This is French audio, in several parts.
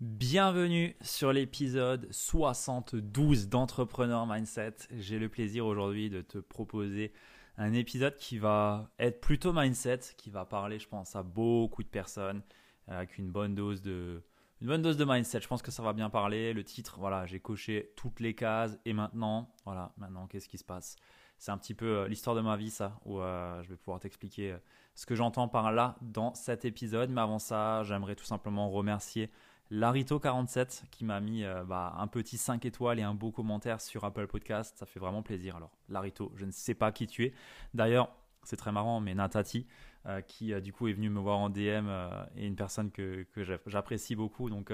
Bienvenue sur l'épisode 72 d'Entrepreneur Mindset. J'ai le plaisir aujourd'hui de te proposer un épisode qui va être plutôt mindset, qui va parler, je pense, à beaucoup de personnes avec une bonne dose de, une bonne dose de mindset. Je pense que ça va bien parler. Le titre, voilà, j'ai coché toutes les cases et maintenant, voilà, maintenant, qu'est-ce qui se passe? C'est un petit peu euh, l'histoire de ma vie, ça, où euh, je vais pouvoir t'expliquer euh, ce que j'entends par là dans cet épisode. Mais avant ça, j'aimerais tout simplement remercier Larito47 qui m'a mis euh, bah, un petit 5 étoiles et un beau commentaire sur Apple Podcast. Ça fait vraiment plaisir. Alors, Larito, je ne sais pas qui tu es. D'ailleurs, c'est très marrant, mais Natati, euh, qui euh, du coup est venu me voir en DM, et une personne que, que j'apprécie beaucoup. Donc,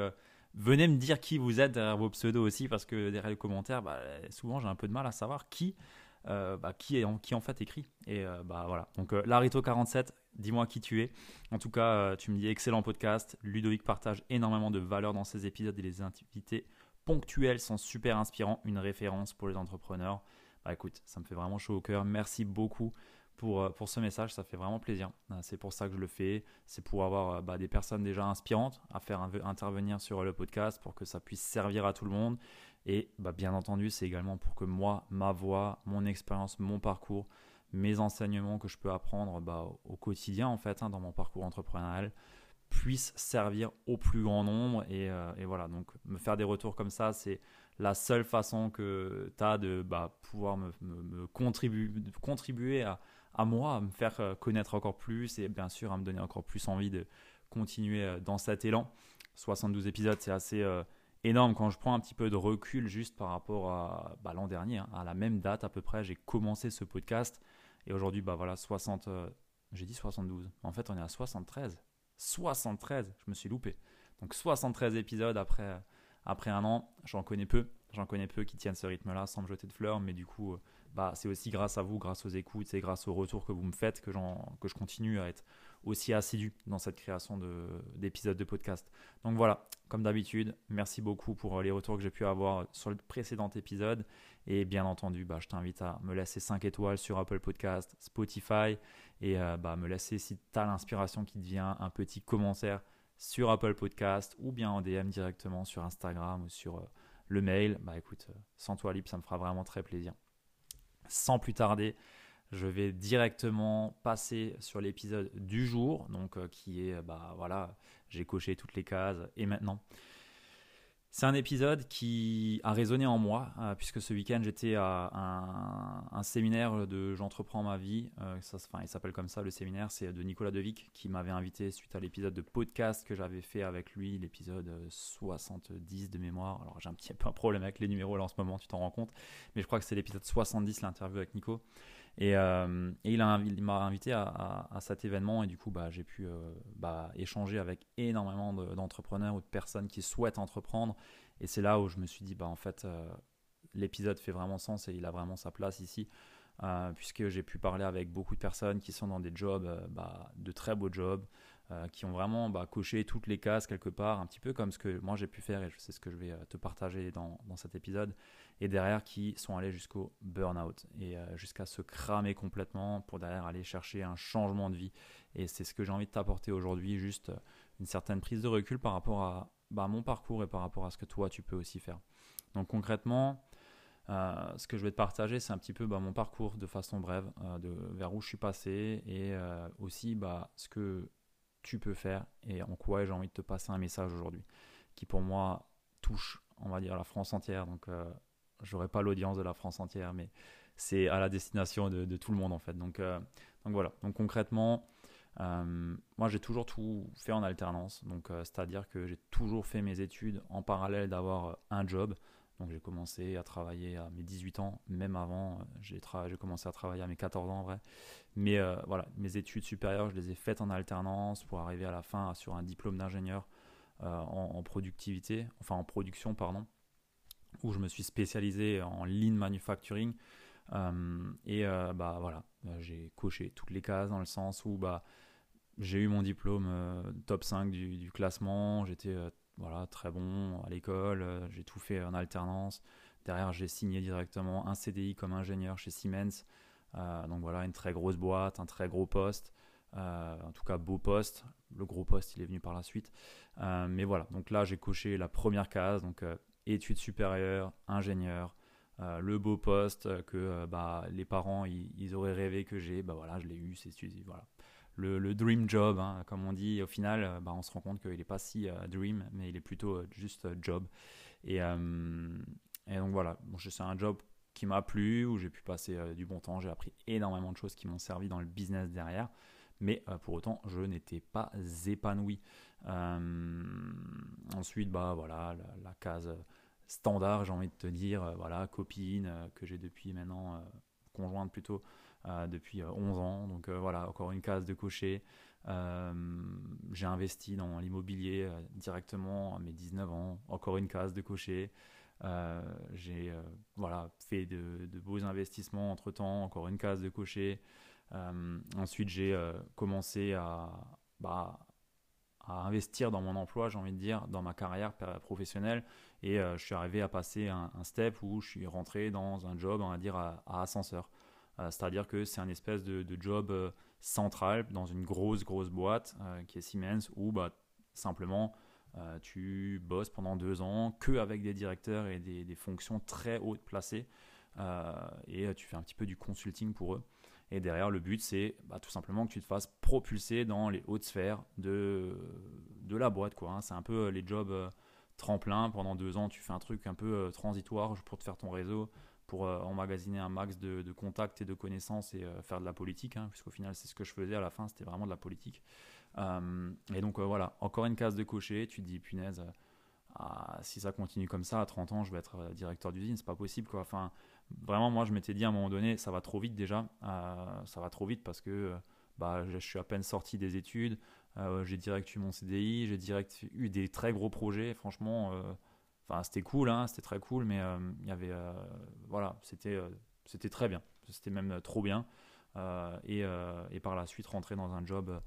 venez me dire qui vous êtes derrière vos pseudos aussi, parce que derrière les commentaires, bah, souvent j'ai un peu de mal à savoir qui, bah, qui, en, fait écrit. Et bah voilà. Donc, Larito47, Dis-moi qui tu es. En tout cas, euh, tu me dis excellent podcast. Ludovic partage énormément de valeur dans ses épisodes et les invités ponctuels sont super inspirants. Une référence pour les entrepreneurs. Bah écoute, ça me fait vraiment chaud au cœur. Merci beaucoup pour, euh, pour ce message. Ça fait vraiment plaisir. Euh, c'est pour ça que je le fais. C'est pour avoir bah, des personnes déjà inspirantes à faire intervenir sur le podcast pour que ça puisse servir à tout le monde. Et bah, bien entendu, c'est également pour que moi, ma voix, mon expérience, mon parcours mes enseignements que je peux apprendre bah, au quotidien en fait hein, dans mon parcours entrepreneurial puissent servir au plus grand nombre. Euh, et, voilà. Donc me faire des retours comme ça c'est la seule façon que tu as de bah, pouvoir me, contribuer, contribuer à, à, moi à me faire euh, connaître encore plus et bien sûr à me donner encore plus envie de continuer euh, dans cet élan. 72 épisodes c'est assez énorme quand je prends un petit peu de recul juste par rapport à bah, l'an dernier hein, à la même date à peu près j'ai commencé ce podcast et aujourd'hui, bah voilà, 60. Euh, j'ai dit 72. En fait, on est à 73. 73, je me suis loupé. Donc 73 épisodes après, après un an, j'en connais peu. J'en connais peu qui tiennent ce rythme-là sans me jeter de fleurs, mais du coup, euh, bah, c'est aussi grâce à vous, grâce aux écoutes, c'est grâce aux retours que vous me faites que, je continue à être aussi assidu dans cette création d'épisodes de, podcast. Donc voilà, comme d'habitude, merci beaucoup pour les retours que j'ai pu avoir sur le précédent épisode. Et bien entendu, bah, je t'invite à me laisser 5 étoiles sur Apple Podcast, Spotify, et euh, bah, me laisser, si tu as l'inspiration qui te vient, un petit commentaire sur Apple Podcast ou bien en DM directement sur Instagram ou sur euh, le mail. Bah écoute, euh, sans toi libre, ça me fera vraiment très plaisir. Sans plus tarder, je vais directement passer sur l'épisode du jour, donc qui est, bah voilà, j'ai coché toutes les cases et maintenant. C'est un épisode qui a résonné en moi, euh, puisque ce week-end j'étais à un, séminaire de J'entreprends ma vie. Euh, enfin, il s'appelle comme ça le séminaire, c'est de Nicolas Devic qui m'avait invité suite à l'épisode de podcast que j'avais fait avec lui, l'épisode 70 de mémoire. Alors j'ai un petit peu un problème avec les numéros là en ce moment, tu t'en rends compte, mais je crois que c'est l'épisode 70, l'interview avec Nico. Et, euh, il, m'a invité à, cet événement et du coup, bah, j'ai pu euh, bah, échanger avec énormément d'entrepreneurs ou de personnes qui souhaitent entreprendre. Et c'est là où je me suis dit, bah, en fait, euh, l'épisode fait vraiment sens et il a vraiment sa place ici. puisque j'ai pu parler avec beaucoup de personnes qui sont dans des jobs, bah, de très beaux jobs, qui ont vraiment bah, coché toutes les cases quelque part, un petit peu comme ce que moi j'ai pu faire et sais ce que je vais te partager dans, dans cet épisode et derrière qui sont allés jusqu'au burn-out et euh, jusqu'à se cramer complètement pour derrière aller chercher un changement de vie. Et c'est ce que j'ai envie de t'apporter aujourd'hui, juste euh, une certaine prise de recul par rapport à bah, mon parcours et par rapport à ce que toi tu peux aussi faire. Donc concrètement, euh, ce que je vais te partager, c'est un petit peu bah, mon parcours de façon brève, de vers où je suis passé et aussi bah, ce que tu peux faire et en quoi j'ai envie de te passer un message aujourd'hui qui pour moi touche, on va dire, la France entière. Donc j'aurais pas l'audience de la France entière, mais c'est à la destination de, tout le monde en fait. Donc, euh, donc voilà. Donc concrètement, euh, moi j'ai toujours tout fait en alternance. Donc euh, c'est-à-dire que j'ai toujours fait mes études en parallèle d'avoir un job. Donc j'ai commencé à travailler à mes 18 ans, même avant, j'ai commencé à travailler à mes 14 ans en vrai. Mais voilà, mes études supérieures, je les ai faites en alternance pour arriver à la fin sur un diplôme d'ingénieur en, productivité, enfin en production, pardon, où je me suis spécialisé en lean manufacturing. et bah voilà, j'ai coché toutes les cases dans le sens où bah j'ai eu mon diplôme top 5 du, classement, j'étais voilà, très bon à l'école, j'ai tout fait en alternance. Derrière, j'ai signé directement un CDI comme ingénieur chez Siemens. Euh, donc voilà, une très grosse boîte, un très gros poste. Euh, en tout cas, beau poste. Le gros poste, il est venu par la suite. Euh, mais voilà, donc là, j'ai coché la première case. Donc études supérieures, ingénieur. le beau poste que bah, les parents ils, auraient rêvé que j'ai, bah voilà, je l'ai eu, c'est voilà. Le, dream job, hein, comme on dit, au final, bah, on se rend compte qu'il n'est pas si dream, mais il est plutôt juste job. Et, donc voilà, bon, c'est un job qui m'a plu, où j'ai pu passer euh, du bon temps, j'ai appris énormément de choses qui m'ont servi dans le business derrière, mais euh, pour autant je n'étais pas épanoui. Euh, ensuite, bah voilà, la, case standard, j'ai envie de te dire, voilà, copine que j'ai depuis maintenant, conjointe plutôt, depuis 11 ans, donc voilà, encore une case de cocher. j'ai investi dans l'immobilier directement à mes 19 ans, encore une case de cocher. Euh, j'ai euh, voilà, fait de, beaux investissements entre temps, encore une case de cocher. Euh, ensuite, j'ai commencé bah, à investir dans mon emploi, j'ai envie de dire, dans ma carrière professionnelle. Et je suis arrivé à passer un, step où je suis rentré dans un job, on va dire, à, ascenseur. C'est-à-dire que c'est un espèce de, job central dans une grosse, grosse boîte qui est Siemens où bah, simplement euh, tu bosses pendant deux ans que avec des directeurs et des, fonctions très hautes placées euh, et tu fais un petit peu du consulting pour eux. Et derrière, le but, c'est bah, tout simplement que tu te fasses propulser dans les hautes sphères de, de la boîte. Hein. C'est un peu euh, les jobs tremplin. Pendant deux ans, tu fais un truc un peu transitoire pour te faire ton réseau, pour emmagasiner un max de, contacts et de connaissances et faire de la politique. Hein, puisqu'au final, c'est ce que je faisais à la fin, c'était vraiment de la politique. Euh, et donc euh, voilà, encore une case de cocher, tu te dis punaise, euh, ah, si ça continue comme ça, à 30 ans, je vais être directeur d'usine, c'est pas possible quoi. Enfin, vraiment, moi je m'étais dit à un moment donné, ça va trop vite déjà, ça va trop vite parce que bah, je suis à peine sorti des études, j'ai direct eu mon CDI, j'ai direct eu des très gros projets, franchement, enfin c'était cool, hein, c'était très cool, mais il y avait, voilà, c'était c'était très bien, c'était même trop bien. Et, par la suite rentrer dans un job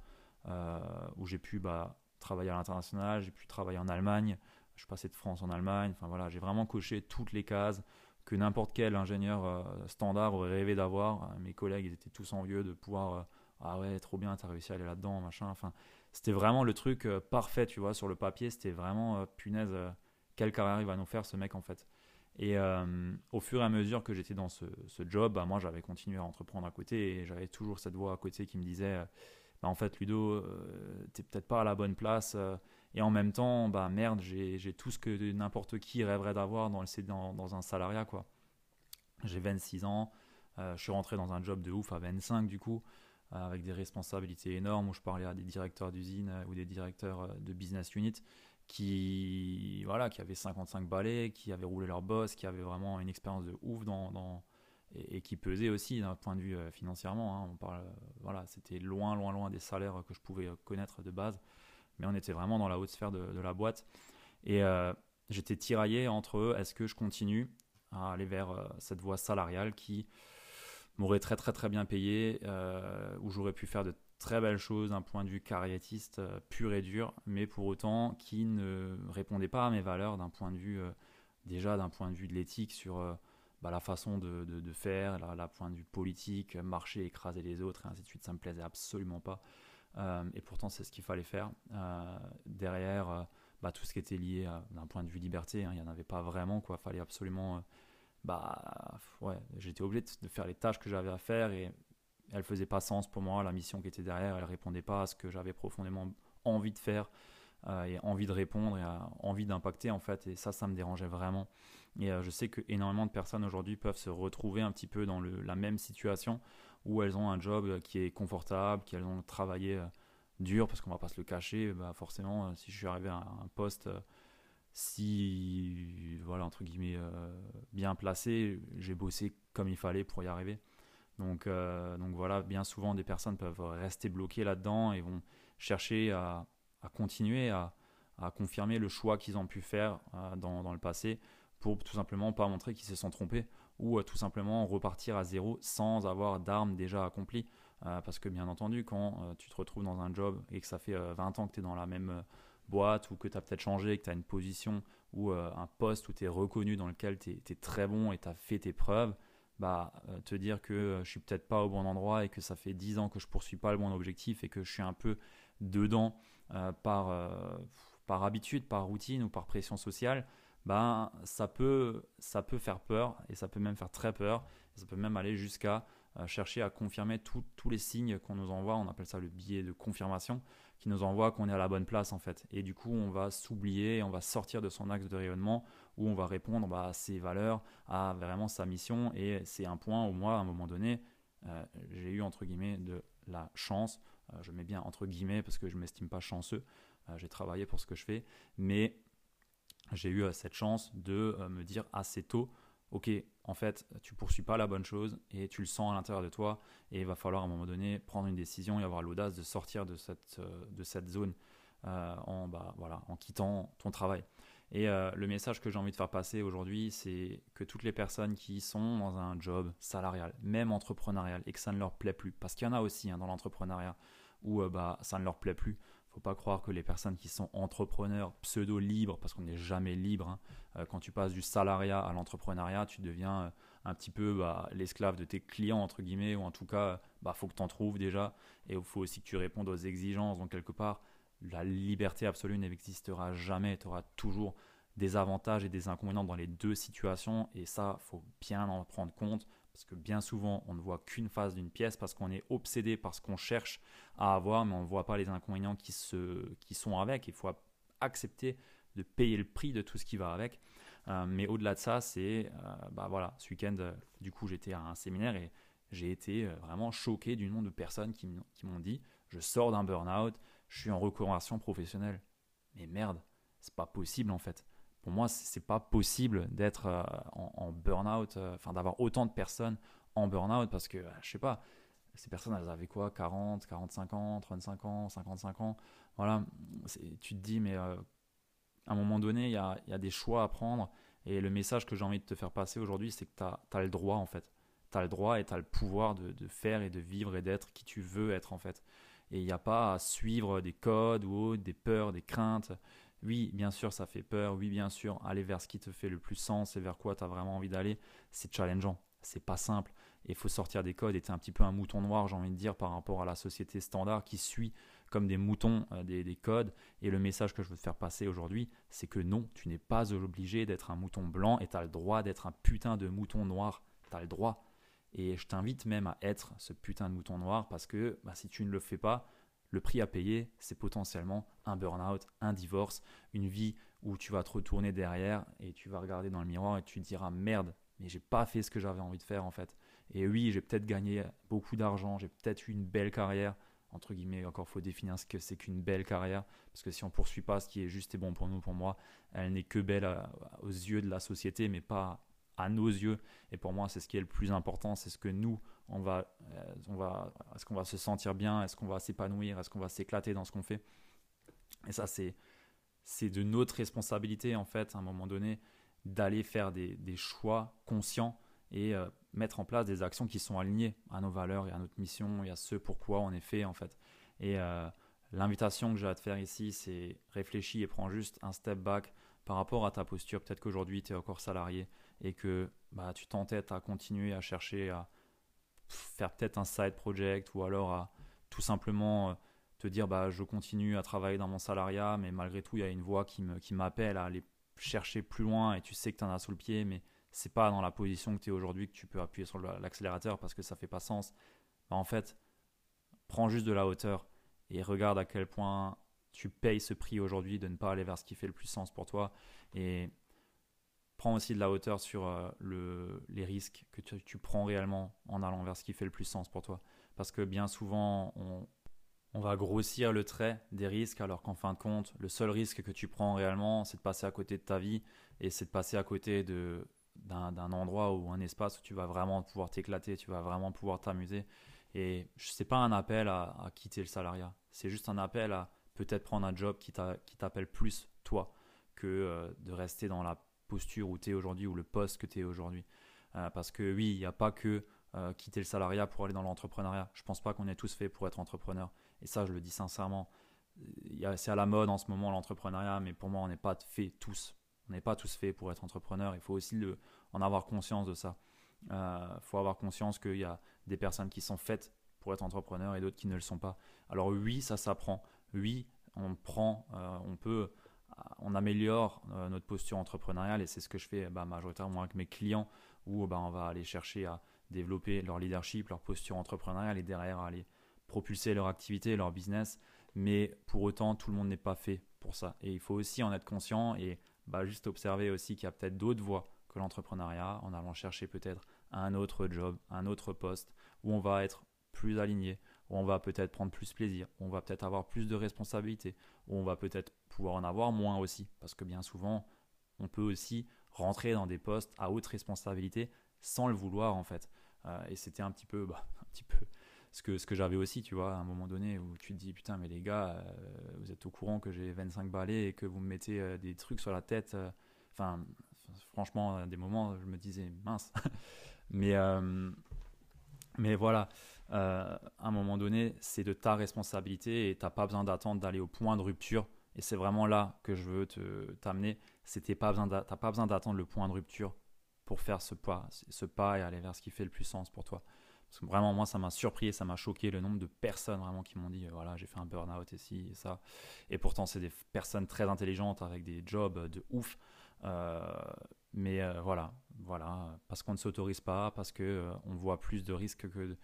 euh, où j'ai pu bah, travailler à l'international, j'ai pu travailler en Allemagne, je suis passé de France en Allemagne, enfin voilà, j'ai vraiment coché toutes les cases que n'importe quel ingénieur euh, standard aurait rêvé d'avoir. Euh, mes collègues ils étaient tous envieux de pouvoir ah ouais trop bien t'as réussi à aller là-dedans machin. Enfin c'était vraiment le truc parfait tu vois sur le papier c'était vraiment punaise quelle carrière il va nous faire ce mec en fait. Et au fur et à mesure que j'étais dans ce, job, bah, moi j'avais continué à entreprendre à côté et j'avais toujours cette voix à côté qui me disait bah, en fait Ludo, euh, t'es peut-être pas à la bonne place. Euh, et en même temps, bah merde, j'ai tout ce que n'importe qui rêverait d'avoir dans, dans, dans un salariat quoi. J'ai 26 ans, euh, je suis rentré dans un job de ouf à 25 du coup, avec des responsabilités énormes où je parlais à des directeurs d'usine ou des directeurs de business unit qui voilà qui avaient 55 balais, qui avaient roulé leur boss, qui avaient vraiment une expérience de ouf dans, dans et, qui pesait aussi d'un point de vue euh, financièrement. Hein. on parle, euh, voilà, c'était loin, loin, loin des salaires que je pouvais euh, connaître de base, mais on était vraiment dans la haute sphère de, la boîte. Et j'étais tiraillé entre est-ce que je continue à aller vers cette voie salariale qui m'aurait très très très bien payé, où j'aurais pu faire de très belles choses d'un point de vue carriériste pur et dur, mais pour autant qui ne répondait pas à mes valeurs d'un point de vue déjà d'un point de vue de l'éthique sur bah, la façon de, faire, la, point de vue politique, marcher, écraser les autres, et ainsi de suite, ça me plaisait absolument pas. Euh, et pourtant, c'est ce qu'il fallait faire. Euh, derrière, euh, bah, tout ce qui était lié d'un point de vue liberté, hein, il n'y en avait pas vraiment. Il fallait absolument. bah, ouais, j'étais obligé de faire les tâches que j'avais à faire et elles faisaient pas sens pour moi. La mission qui était derrière, elle répondait pas à ce que j'avais profondément envie de faire et envie de répondre et envie d'impacter en fait. Et ça, ça me dérangeait vraiment. Et euh, je sais que énormément de personnes aujourd'hui peuvent se retrouver un petit peu dans la même situation où elles ont un job euh, qui est confortable, qu'elles ont travaillé euh, dur, parce qu'on va pas se le cacher, bah forcément, si je suis arrivé à un poste si, voilà, entre guillemets, bien placé, j'ai bossé comme il fallait pour y arriver. Donc, donc voilà, bien souvent, des personnes peuvent rester bloquées là-dedans et vont chercher à, continuer à, confirmer le choix qu'ils ont pu faire dans, dans, le passé pour tout simplement pas montrer qu'ils se sont trompés ou tout simplement repartir à zéro sans avoir d'armes déjà accomplies. parce que bien entendu, quand tu te retrouves dans un job et que ça fait 20 ans que tu es dans la même boîte ou que tu as peut-être changé, que tu as une position ou un poste où tu es reconnu dans lequel tu es, très bon et tu as fait tes preuves, bah, euh, te dire que euh, je suis peut-être pas au bon endroit et que ça fait 10 ans que je poursuis pas le bon objectif et que je suis un peu dedans euh, par, par habitude, par routine ou par pression sociale, bah, ça, peut, ça peut faire peur et ça peut même faire très peur. Ça peut même aller jusqu'à chercher à confirmer tous les signes qu'on nous envoie. On appelle ça le biais de confirmation qui nous envoie qu'on est à la bonne place en fait. Et du coup, on va s'oublier, on va sortir de son axe de rayonnement où on va répondre à ses valeurs, à vraiment sa mission. Et c'est un point où moi, à un moment donné, euh, j'ai eu entre guillemets de la chance. Euh, je mets bien entre guillemets parce que je ne m'estime pas chanceux. Euh, j'ai travaillé pour ce que je fais, mais j'ai eu cette chance de me dire assez tôt ok, en fait, tu poursuis pas la bonne chose et tu le sens à l'intérieur de toi et il va falloir à un moment donné prendre une décision et avoir l'audace de sortir de cette, zone bah, voilà, en quittant ton travail. Et euh, le message que j'ai envie de faire passer aujourd'hui, c'est que toutes les personnes qui sont dans un job salarial, même entrepreneurial, et que ça ne leur plaît plus, parce qu'il y en a aussi hein, dans l'entrepreneuriat où bah, ça ne leur plaît plus, faut pas croire que les personnes qui sont entrepreneurs pseudo-libres, parce qu'on n'est jamais libre, hein, euh, quand tu passes du salariat à l'entrepreneuriat, tu deviens euh, un petit peu bah, l'esclave de tes clients, entre guillemets, ou en tout cas, il bah, faut que tu en trouves déjà, et il faut aussi que tu répondes aux exigences. Donc, quelque part, la liberté absolue n'existera jamais. Tu auras toujours des avantages et des inconvénients dans les deux situations, et ça, faut bien en prendre compte parce que bien souvent, on ne voit qu'une face d'une pièce parce qu'on est obsédé par ce qu'on cherche à avoir, mais on ne voit pas les inconvénients qui, se, qui sont avec. Il faut accepter de payer le prix de tout ce qui va avec. Euh, mais au-delà de ça, c'est, euh, bah voilà, ce week-end, euh, du coup, j'étais à un séminaire et j'ai été vraiment choqué du nombre de personnes qui m'ont dit, je sors d'un burn-out, je suis en reconversion professionnelle. Mais merde, c'est pas possible en fait pour moi, c'est pas possible d'être euh, en, burn-out, euh, enfin d'avoir autant de personnes en burn-out parce que, je sais pas, ces personnes, elles avaient quoi 40, 45 ans, 35 ans, 55 ans? Voilà, tu te dis, mais euh, à un moment donné, il y a, des choix à prendre. Et le message que j'ai envie de te faire passer aujourd'hui, c'est que tu as, le droit, en fait. Tu as le droit et tu as le pouvoir de, faire et de vivre et d'être qui tu veux être, en fait. Et il n'y a pas à suivre des codes ou des peurs, des craintes. Oui, bien sûr, ça fait peur. Oui, bien sûr, aller vers ce qui te fait le plus sens et vers quoi tu as vraiment envie d'aller, c'est challengeant. C'est pas simple. Il faut sortir des codes. Et tu un petit peu un mouton noir, j'ai envie de dire, par rapport à la société standard qui suit comme des moutons euh, des, codes. Et le message que je veux te faire passer aujourd'hui, c'est que non, tu n'es pas obligé d'être un mouton blanc et tu as le droit d'être un putain de mouton noir. Tu as le droit. Et je t'invite même à être ce putain de mouton noir parce que bah, si tu ne le fais pas, le prix à payer, c'est potentiellement un burn-out, un divorce, une vie où tu vas te retourner derrière et tu vas regarder dans le miroir et tu te diras merde, mais j'ai pas fait ce que j'avais envie de faire en fait. Et oui, j'ai peut-être gagné beaucoup d'argent, j'ai peut-être eu une belle carrière, entre guillemets, encore faut définir ce que c'est qu'une belle carrière, parce que si on poursuit pas ce qui est juste et bon pour nous, pour moi, elle n'est que belle aux yeux de la société, mais pas à nos yeux. Et pour moi, c'est ce qui est le plus important, c'est ce que nous, on va, euh, on va, est-ce qu'on va se sentir bien, est-ce qu'on va s'épanouir, est-ce qu'on va s'éclater dans ce qu'on fait? Et ça, c'est, c'est de notre responsabilité, en fait, à un moment donné, d'aller faire des, des, choix conscients et euh, mettre en place des actions qui sont alignées à nos valeurs et à notre mission et à ce pourquoi on est fait, en fait. Et euh, l'invitation que j'ai à te faire ici, c'est réfléchis et prends juste un step back par rapport à ta posture. Peut-être qu'aujourd'hui, tu es encore salarié et que bah, tu t'entêtes à continuer à chercher à faire peut-être un side project ou alors à tout simplement euh, te dire bah, je continue à travailler dans mon salariat, mais malgré tout, il y a une voix qui m'appelle qui à aller chercher plus loin et tu sais que tu en as sous le pied, mais c'est pas dans la position que tu es aujourd'hui que tu peux appuyer sur l'accélérateur parce que ça fait pas sens. Bah, en fait, prends juste de la hauteur et regarde à quel point tu payes ce prix aujourd'hui de ne pas aller vers ce qui fait le plus sens pour toi. Et prends aussi de la hauteur sur euh, le, les risques que tu, prends réellement en allant vers ce qui fait le plus sens pour toi. Parce que bien souvent, on, va grossir le trait des risques alors qu'en fin de compte, le seul risque que tu prends réellement, c'est de passer à côté de ta vie et c'est de passer à côté d'un, endroit ou un espace où tu vas vraiment pouvoir t'éclater, tu vas vraiment pouvoir t'amuser. Et ce n'est pas un appel à, à quitter le salariat, c'est juste un appel à peut-être prendre un job qui t'appelle plus toi que euh, de rester dans la posture où tu es aujourd'hui ou le poste que tu es aujourd'hui. Euh, parce que oui, il n'y a pas que euh, quitter le salariat pour aller dans l'entrepreneuriat. Je pense pas qu'on est tous faits pour être entrepreneur. Et ça, je le dis sincèrement. C'est à la mode en ce moment l'entrepreneuriat, mais pour moi, on n'est pas fait tous. On n'est pas tous faits pour être entrepreneur. Il faut aussi en avoir conscience de ça. Il faut avoir conscience qu'il y a des personnes qui sont faites pour être entrepreneur et d'autres qui ne le sont pas. Alors oui, ça s'apprend. Oui, on prend, on peut on améliore euh, notre posture entrepreneuriale et c'est ce que je fais bah, majoritairement avec mes clients où bah, on va aller chercher à développer leur leadership, leur posture entrepreneuriale et derrière aller propulser leur activité, leur business. Mais pour autant, tout le monde n'est pas fait pour ça. Et il faut aussi en être conscient et bah, juste observer aussi qu'il y a peut-être d'autres voies que l'entrepreneuriat en allant chercher peut-être un autre job, un autre poste où on va être plus aligné, on va peut-être prendre plus plaisir, on va peut-être avoir plus de responsabilités, on va peut-être pouvoir en avoir moins aussi. Parce que bien souvent, on peut aussi rentrer dans des postes à haute responsabilité sans le vouloir en fait. Euh, et c'était un petit peu, bah, un petit peu ce que, ce que j'avais aussi, tu vois, à un moment donné où tu te dis putain, mais les gars, euh, vous êtes au courant que j'ai 25 balais et que vous me mettez euh, des trucs sur la tête. Enfin, franchement, à des moments, je me disais mince. mais, mais voilà, à un moment donné, c'est de ta responsabilité et tu n'as pas besoin d'attendre d'aller au point de rupture et c'est vraiment là que je veux t'amener. Tu pas besoin pas besoin d'attendre le point de rupture pour faire ce pas, ce pas et aller vers ce qui fait le plus sens pour toi. Parce que vraiment, moi, ça m'a surpris et ça m'a choqué le nombre de personnes vraiment qui m'ont dit euh, voilà, j'ai fait un burn-out et ci et ça. Et pourtant, c'est des personnes très intelligentes avec des jobs de ouf. Euh, mais euh, voilà, voilà, parce qu'on ne s'autorise pas, parce qu'on on voit plus de risques que,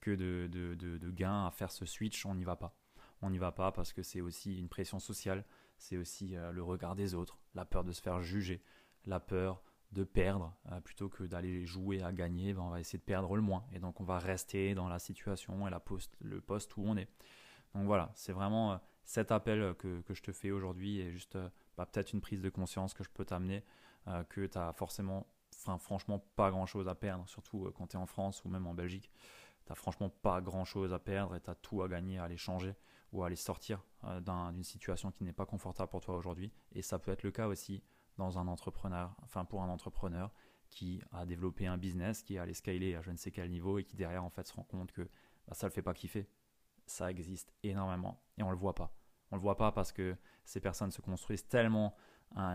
que de, de, gains à faire ce switch, on n'y va pas on n'y va pas parce que c'est aussi une pression sociale, c'est aussi euh, le regard des autres, la peur de se faire juger, la peur de perdre euh, plutôt que d'aller jouer à gagner, ben, on va essayer de perdre le moins et donc on va rester dans la situation et la le poste où on est. Donc voilà, c'est vraiment euh, cet appel que, je te fais aujourd'hui et juste bah, peut-être une prise de conscience que je peux t'amener, que tu as forcément, franchement pas grand-chose à perdre, surtout quand tu es en France ou même en Belgique. Tu franchement pas grand-chose à perdre et tu as tout à gagner à aller changer ou à aller sortir euh, d'une situation qui n'est pas confortable pour toi aujourd'hui. Et ça peut être le cas aussi dans un entrepreneur, enfin pour un entrepreneur qui a développé un business, qui a allé scaler à je ne sais quel niveau et qui derrière en fait se rend compte que bah, ça le fait pas kiffer. Ça existe énormément et on le voit pas. On le voit pas parce que ces personnes se construisent tellement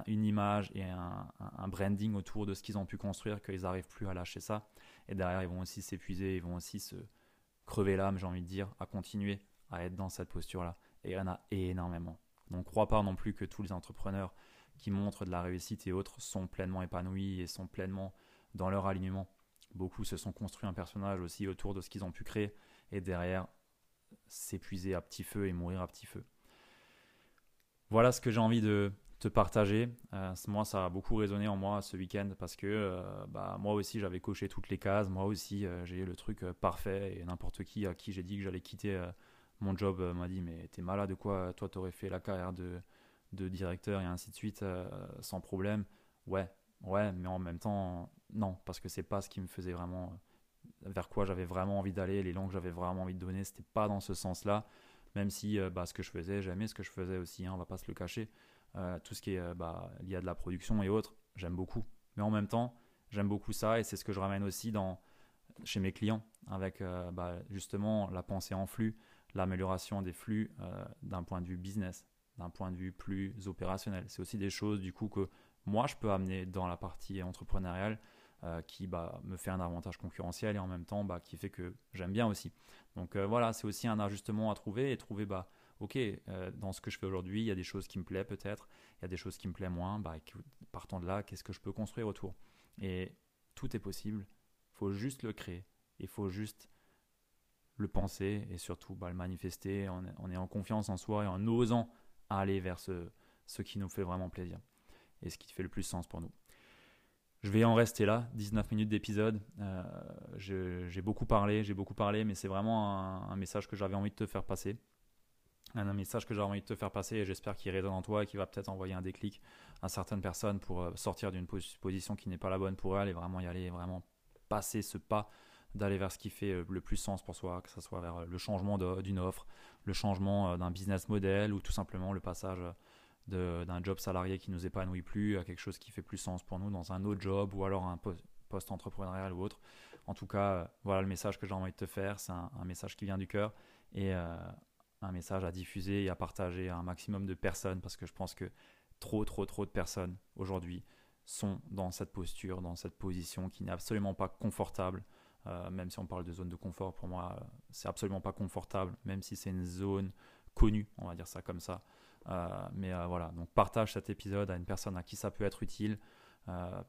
une image et un, branding autour de ce qu'ils ont pu construire qu'ils n'arrivent plus à lâcher ça. Et derrière, ils vont aussi s'épuiser, ils vont aussi se crever l'âme, j'ai envie de dire, à continuer à être dans cette posture-là. Et il y en a énormément. Donc, crois pas non plus que tous les entrepreneurs qui montrent de la réussite et autres sont pleinement épanouis et sont pleinement dans leur alignement. Beaucoup se sont construits un personnage aussi autour de ce qu'ils ont pu créer et derrière s'épuiser à petit feu et mourir à petit feu. Voilà ce que j'ai envie de te partager. Euh, moi, ça a beaucoup résonné en moi ce week-end parce que euh, bah, moi aussi, j'avais coché toutes les cases. Moi aussi, euh, j'ai le truc parfait et n'importe qui à qui j'ai dit que j'allais quitter mon job m'a dit mais t'es malade de quoi? Toi t'aurais fait la carrière de, de directeur et ainsi de suite sans problème. Ouais, ouais, mais en même temps non parce que c'est pas ce qui me faisait vraiment vers quoi j'avais vraiment envie d'aller, les langues que j'avais vraiment envie de donner, c'était pas dans ce sens-là. Même si bah, ce que je faisais, j'aimais ce que je faisais aussi, hein, on va pas se le cacher. Tout ce qui est bah, lié à de la production et autres, j'aime beaucoup. Mais en même temps, j'aime beaucoup ça et c'est ce que je ramène aussi chez mes clients avec bah, justement la pensée en flux, l'amélioration des flux euh, d'un point de vue business, d'un point de vue plus opérationnel. C'est aussi des choses du coup que moi je peux amener dans la partie entrepreneuriale euh, qui bah, me fait un avantage concurrentiel et en même temps qui fait que j'aime bien aussi. Donc euh, voilà, c'est aussi un ajustement à trouver et trouver bah ok dans ce que je fais aujourd'hui il y a des choses qui me plaisent peut-être, il y a des choses qui me plaisent moins. Bah, partant de là, qu'est-ce que je peux construire autour? Et tout est possible. Il faut juste le créer. Il faut juste le penser et surtout bah, le manifester en, en, ayant confiance en soi et en osant aller vers ce, ce qui nous fait vraiment plaisir et ce qui fait le plus sens pour nous. Je vais en rester là, 19 minutes d'épisode. Euh, j'ai beaucoup parlé, j'ai beaucoup parlé, mais c'est vraiment un, message que j'avais envie de te faire passer. Un, message que j'avais envie de te faire passer et j'espère qu'il résonne en toi et qu'il va peut-être envoyer un déclic à certaines personnes pour euh, sortir d'une position qui n'est pas la bonne pour elles et vraiment y aller, vraiment passer ce pas d'aller vers ce qui fait le plus sens pour soi, que ce soit vers le changement d'une offre, le changement d'un business model ou tout simplement le passage d'un job salarié qui nous épanouit plus à quelque chose qui fait plus sens pour nous dans un autre job ou alors un poste entrepreneurial ou autre. En tout cas, voilà le message que j'ai envie de te faire. C'est un, message qui vient du cœur et un message à diffuser et à partager à un maximum de personnes parce que je pense que trop, trop, trop de personnes aujourd'hui sont dans cette posture, dans cette position qui n'est absolument pas confortable. Euh, même si on parle de zone de confort, pour moi, euh, c'est absolument pas confortable, même si c'est une zone connue, on va dire ça comme ça. Euh, mais voilà, donc partage cet épisode à une personne à qui ça peut être utile.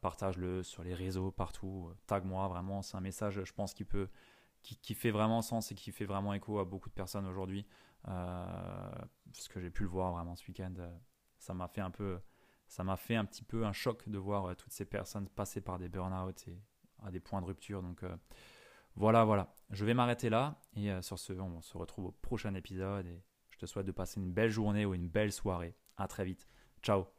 partage-le sur les réseaux, partout. Tag-moi, vraiment, c'est un message, je pense, qui peut, qui, fait vraiment sens et qui fait vraiment écho à beaucoup de personnes aujourd'hui. Parce que j'ai pu le voir vraiment ce week-end ça m'a fait un peu, ça m'a fait un petit peu un choc de voir euh, toutes ces personnes passer par des burn-out et à des points de rupture. Donc euh, voilà, voilà. Je vais m'arrêter là et euh, sur ce, on se retrouve au prochain épisode et je te souhaite de passer une belle journée ou une belle soirée. À très vite. Ciao.